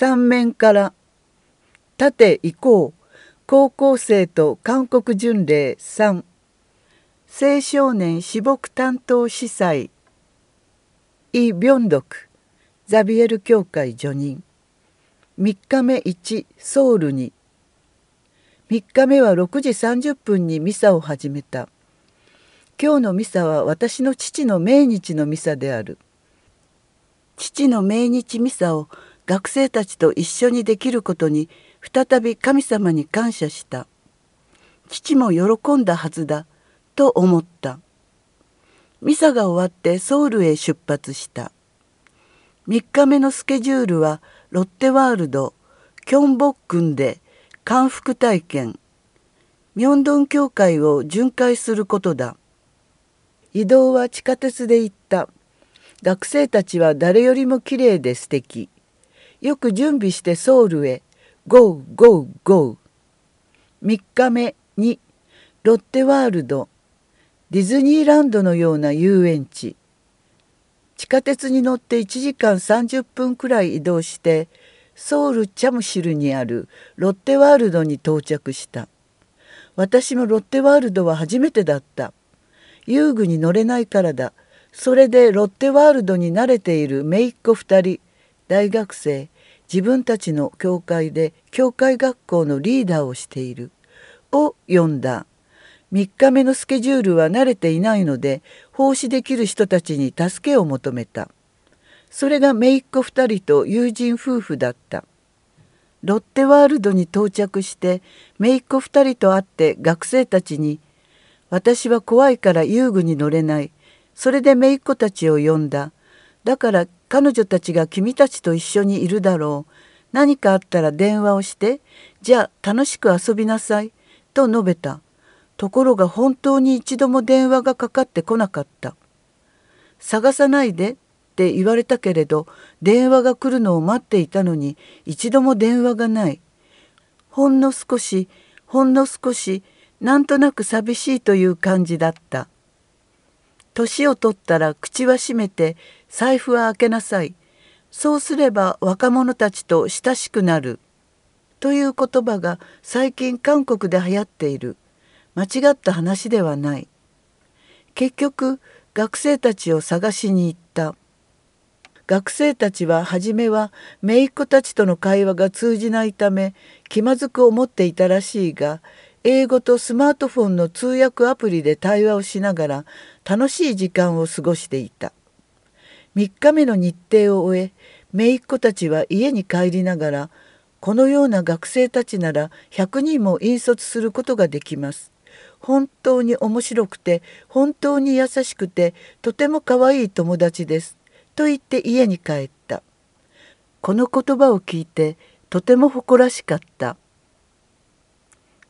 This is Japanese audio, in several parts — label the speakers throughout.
Speaker 1: 三面から。縦行こう高校生と韓国巡礼3青少年私牧担当司祭。イ・ビョンドクザビエル教会助任3日目1ソウルに。3日目は6時30分にミサを始めた。今日のミサは私の父の命日のミサである。父の命日ミサを学生たちと一緒にできることに再び神様に感謝した。父も喜んだはずだと思った。ミサが終わってソウルへ出発した。3日目のスケジュールはロッテワールドキョンボックンで感服体験。ミョンドン教会を巡回することだ。移動は地下鉄で行った。学生たちは誰よりもきれいで素敵。よく準備してソウルへ。ゴーゴーゴー。3日目にロッテワールド。ディズニーランドのような遊園地。地下鉄に乗って1時間30分くらい移動してソウル・チャムシルにあるロッテワールドに到着した。私もロッテワールドは初めてだった。遊具に乗れないからだ。それでロッテワールドに慣れている姪っ子2人。大学生自分たちの教会で教会学校のリーダーをしているを読んだ。3日目のスケジュールは慣れていないので奉仕できる人たちに助けを求めた。それが姪っ子2人と友人夫婦だった。ロッテワールドに到着して姪っ子2人と会って学生たちに「私は怖いから遊具に乗れない」それで姪っ子たちを呼んだ。だから彼女たちが君たちと一緒にいるだろう何かあったら電話をしてじゃあ楽しく遊びなさいと述べたところが本当に一度も電話がかかってこなかった。探さないでって言われたけれど電話が来るのを待っていたのに一度も電話がない。ほんの少しほんの少しなんとなく寂しいという感じだった。年を取ったら口は閉めて財布は開けなさい。そうすれば若者たちと親しくなる。という言葉が最近韓国で流行っている。間違った話ではない結局学生たちを探しに行った学生たちは初めは姪っ子たちとの会話が通じないため気まずく思っていたらしいが英語とスマートフォンの通訳アプリで対話をしながら楽しい時間を過ごしていた。3日目の日程を終え姪っ子たちは家に帰りながらこのような学生たちなら100人も引率することができます。本当に面白くて本当に優しくてとても可愛い友達です」と言って家に帰った。この言葉を聞いてとても誇らしかった。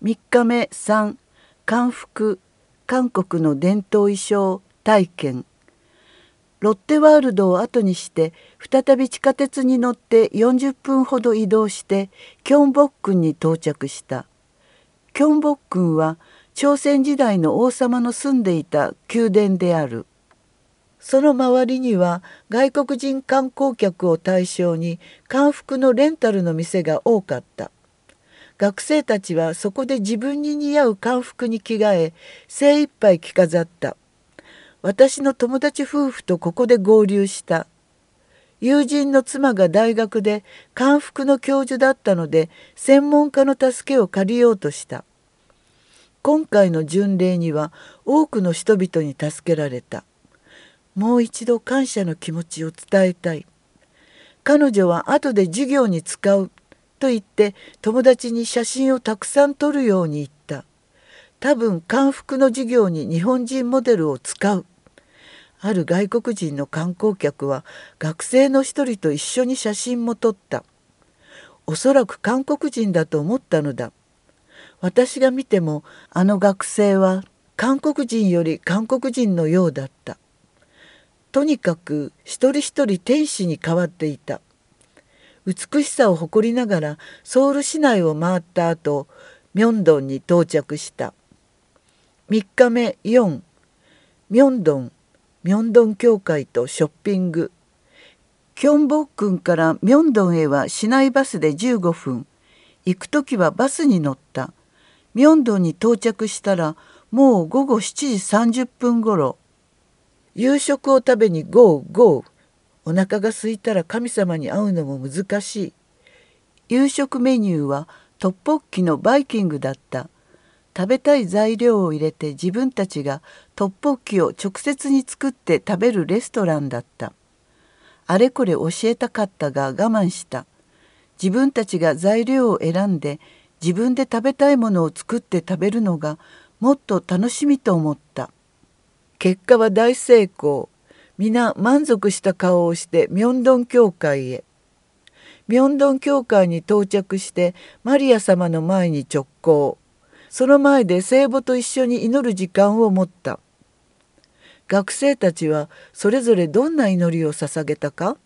Speaker 1: 3日目3漢服韓国の伝統衣装体験。ロッテワールドを後にして再び地下鉄に乗って40分ほど移動してキョンボックンに到着した。キョンボックンは朝鮮時代の王様の住んでいた宮殿である。その周りには外国人観光客を対象に漢服のレンタルの店が多かった。学生たちはそこで自分に似合う漢服に着替え精一杯着飾った。私の友達夫婦とここで合流した。友人の妻が大学で漢服の教授だったので専門家の助けを借りようとした。今回の巡礼には多くの人々に助けられた。もう一度感謝の気持ちを伝えたい。彼女は後で授業に使うと言って友達に写真をたくさん撮るように言った。多分漢服の授業に日本人モデルを使う。ある外国人の観光客は学生の一人と一緒に写真も撮った。おそらく韓国人だと思ったのだ。私が見てもあの学生は韓国人より韓国人のようだった。とにかく一人一人天使に変わっていた。美しさを誇りながらソウル市内を回った後ミョンドンに到着した。3日目4ミョンドンミョンドン教会とショッピング。キョンボックンからミョンドンへは市内バスで15分。行く時はバスに乗った。ミョンドンに到着したらもう午後7時30分ごろ夕食を食べにゴーゴー。お腹が空いたら神様に会うのも難しい。夕食メニューはトッポッキのバイキングだった。食べたい材料を入れて自分たちがトッポッキを直接に作って食べるレストランだった。あれこれ教えたかったが我慢した。自分たちが材料を選んで自分で食べたいものを作って食べるのがもっと楽しみと思った。結果は大成功。皆満足した顔をしてミョンドン教会へ。ミョンドン教会に到着してマリア様の前に直行。その前で聖母と一緒に祈る時間を持った。学生たちはそれぞれどんな祈りを捧げたか？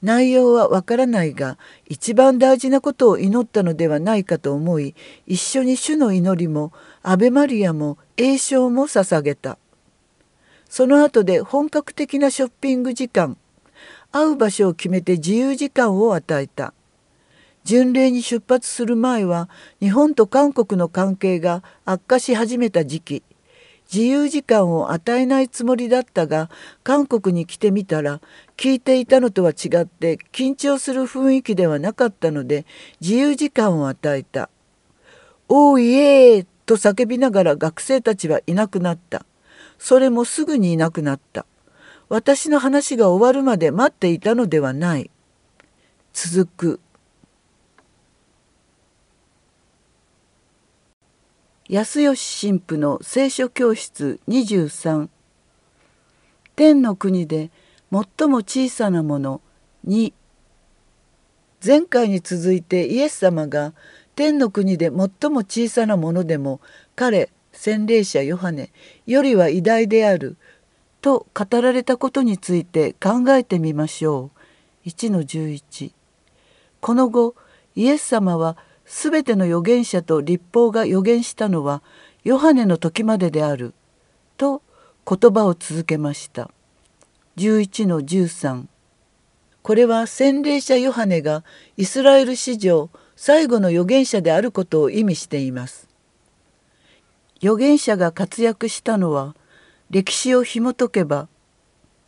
Speaker 1: 内容はわからないが一番大事なことを祈ったのではないかと思い一緒に主の祈りもアベマリアも栄唱も捧げた。その後で本格的なショッピング時間会う場所を決めて自由時間を与えた巡礼に出発する前は日本と韓国の関係が悪化し始めた時期自由時間を与えないつもりだったが韓国に来てみたら聞いていたのとは違って緊張する雰囲気ではなかったので自由時間を与えた「おーいえー!」と叫びながら学生たちはいなくなったそれもすぐにいなくなった。私の話が終わるまで待っていたのではない。続く。安吉神父の聖書教室23天の国で最も小さなもの2前回に続いてイエス様が天の国で最も小さなものでも彼洗礼者ヨハネよりは偉大であると語られたことについて考えてみましょう。1-11この後イエス様は全ての預言者と立法が預言したのはヨハネの時までであると言葉を続けました。11の13これは洗礼者ヨハネがイスラエル史上最後の預言者であることを意味しています。預言者が活躍したのは歴史を紐解けば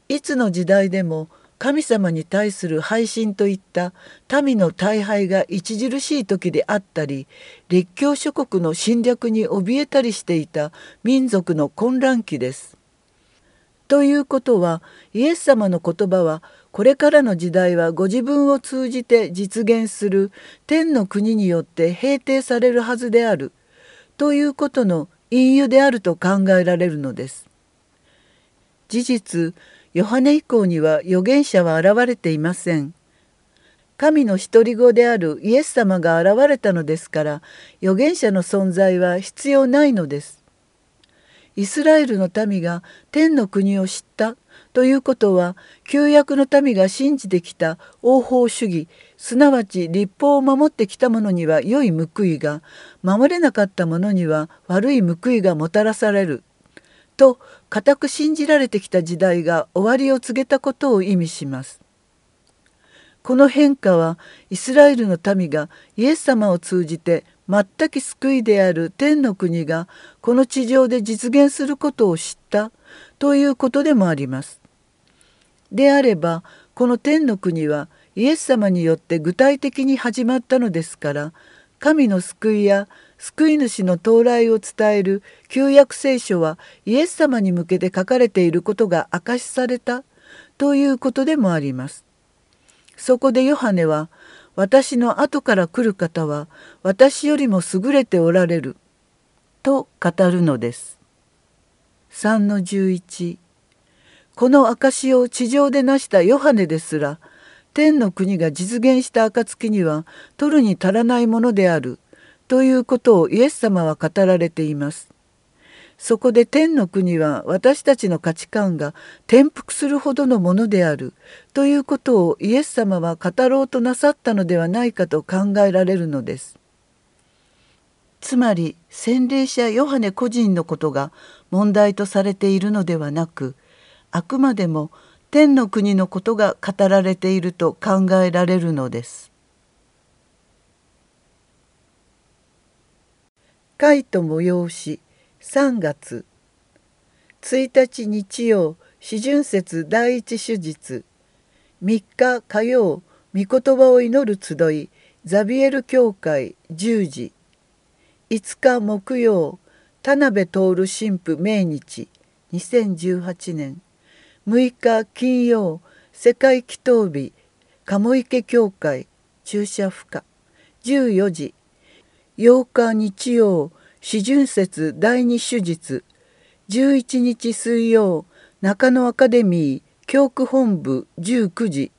Speaker 1: いつの時代でも神様に対する背信といった民の大敗が著しい時であったり列強諸国の侵略に怯えたりしていた民族の混乱期です。ということはイエス様の言葉はこれからの時代はご自分を通じて実現する天の国によって平定されるはずであるということの隠喩であると考えられるのです。事実ヨハネ以降には預言者は現れていません。神の独り子であるイエス様が現れたのですから預言者の存在は必要ないのです。イスラエルの民が天の国を知ったということは旧約の民が信じてきた王法主義すなわち立法を守ってきた者には良い報いが守れなかった者には悪い報いがもたらされると固く信じられてきた時代が終わりを告げたことを意味します。この変化はイスラエルの民がイエス様を通じて全く救いである天の国がこの地上で実現することを知ったということでもあります。であればこの天の国はイエス様によって具体的に始まったのですから神の救いや救い主の到来を伝える旧約聖書はイエス様に向けて書かれていることが明かしされたということでもあります。そこでヨハネは私の後から来る方は私よりも優れておられると語るのです。3の11この証を地上で成したヨハネですら天の国が実現した暁には取るに足らないものであるということをイエス様は語られています。そこで天の国は私たちの価値観が転覆するほどのものであるということをイエス様は語ろうとなさったのではないかと考えられるのです。つまり洗礼者ヨハネ個人のことが問題とされているのではなくあくまでも天の国のことが語られていると考えられるのです。会と催し3月。1日日曜四旬節第一手術。3日火曜御言葉を祈る集いザビエル教会10時。5日木曜田辺徹神父命日。2018年。6日金曜世界祈祷日鴨池教会注射負荷。14時8日日曜四旬節第二手術。11日水曜中野アカデミー教区本部19時。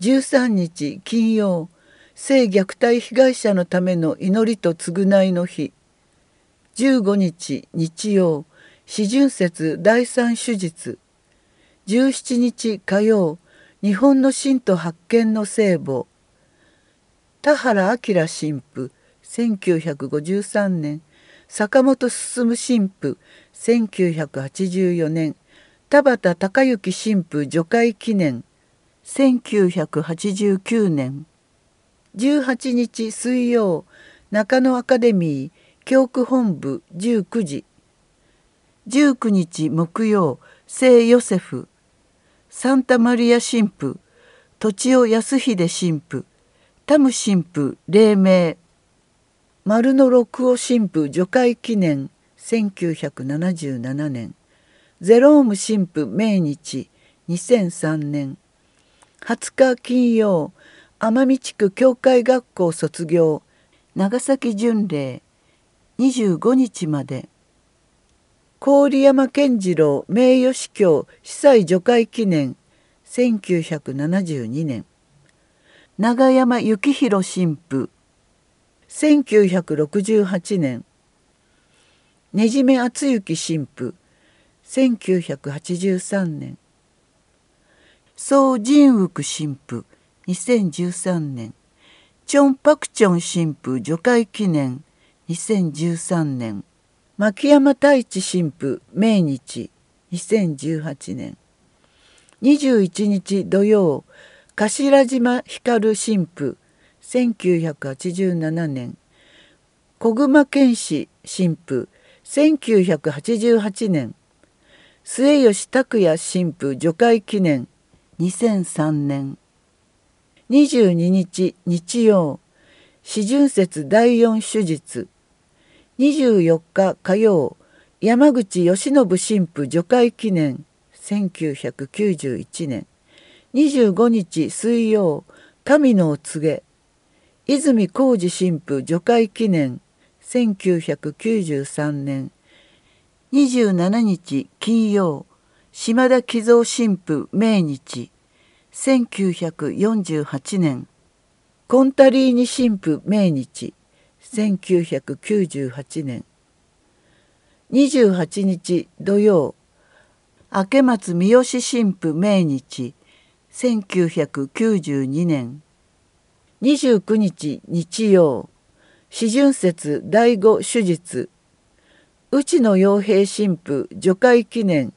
Speaker 1: 13日金曜性虐待被害者のための祈りと償いの日。15日日曜四旬節第三手術。17日火曜日本の神と発見の聖母田原明神父1953年坂本進神父1984年田畑隆之神父除会記念1989年。18日水曜中野アカデミー教区本部19時。19日木曜聖ヨセフ。サンタマリア神父土尾康秀神父タム神父黎明丸の六尾神父除会記念1977年ゼローム神父命日2003年20日金曜奄美地区教会学校卒業長崎巡礼25日まで郡山健次郎名誉司教司祭除会記念1972年。長山幸宏神父1968年。ねじめ厚幸神父1983年。宋仁福神父2013年。チョン・パクチョン神父除会記念2013年。牧山太一神父命日2018年。21日土曜頭島光神父1987年。小熊健志神父1988年。末吉拓也神父除会記念2003年。22日日曜四旬節第四手術。24日火曜山口義信神父除会記念1991年25日水曜神のお告げ。泉浩二神父除会記念1993年27日金曜島田喜造神父命日1948年コンタリーニ神父命日。1998年28日土曜明松三好神父命日1992年29日日曜四旬節第五手術内野洋平神父除会記念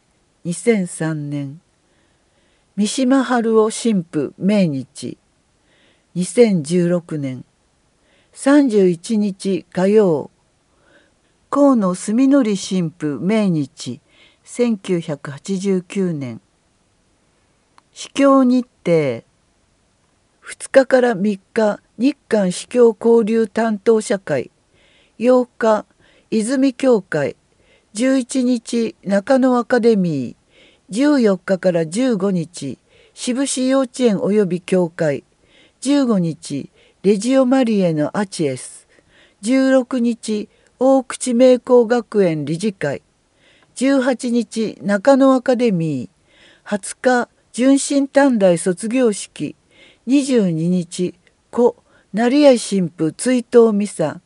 Speaker 1: 2003年三島春夫神父命日2016年31日火曜河野住則神父命日1989年司教日程。2日から3日日韓司教交流担当社会。8日泉教会。11日中野アカデミー。14日から15日渋市幼稚園及び教会。15日レジオマリエのアチエス。16日大口名工学園理事会。18日中野アカデミー。20日純真短大卒業式。22日故成合神父追悼ミサ。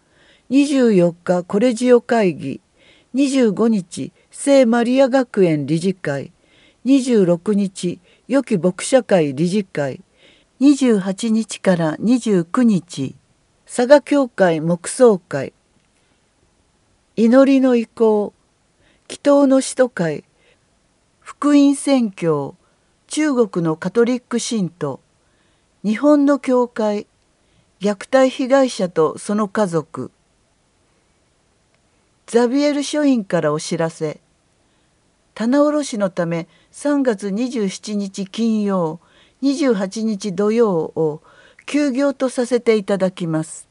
Speaker 1: 24日コレジオ会議。25日聖マリア学園理事会。26日良き牧者会理事会。28日から29日佐賀教会黙想会祈りの意向祈祷の使徒会福音宣教中国のカトリック信徒日本の教会虐待被害者とその家族ザビエル書院からお知らせ棚卸しのため3月27日金曜28日土曜を休業とさせていただきます。